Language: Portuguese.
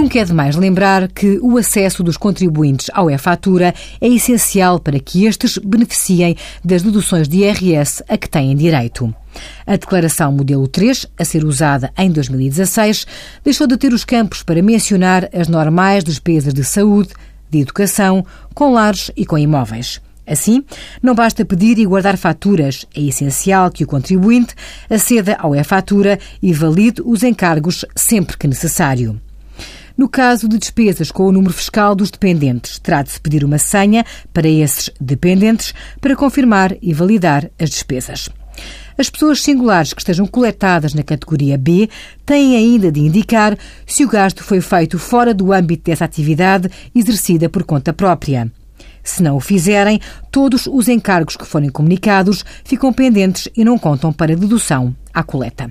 Nunca é demais lembrar que o acesso dos contribuintes ao e-fatura é essencial para que estes beneficiem das deduções de IRS a que têm direito. A declaração modelo 3, a ser usada em 2016, deixou de ter os campos para mencionar as normais despesas de saúde, de educação, com lares e com imóveis. Assim, não basta pedir e guardar faturas, é essencial que o contribuinte aceda ao e-fatura e valide os encargos sempre que necessário. No caso de despesas com o número fiscal dos dependentes, terá de se pedir uma senha para esses dependentes para confirmar e validar as despesas. As pessoas singulares que estejam coletadas na categoria B têm ainda de indicar se o gasto foi feito fora do âmbito dessa atividade exercida por conta própria. Se não o fizerem, todos os encargos que forem comunicados ficam pendentes e não contam para dedução à coleta.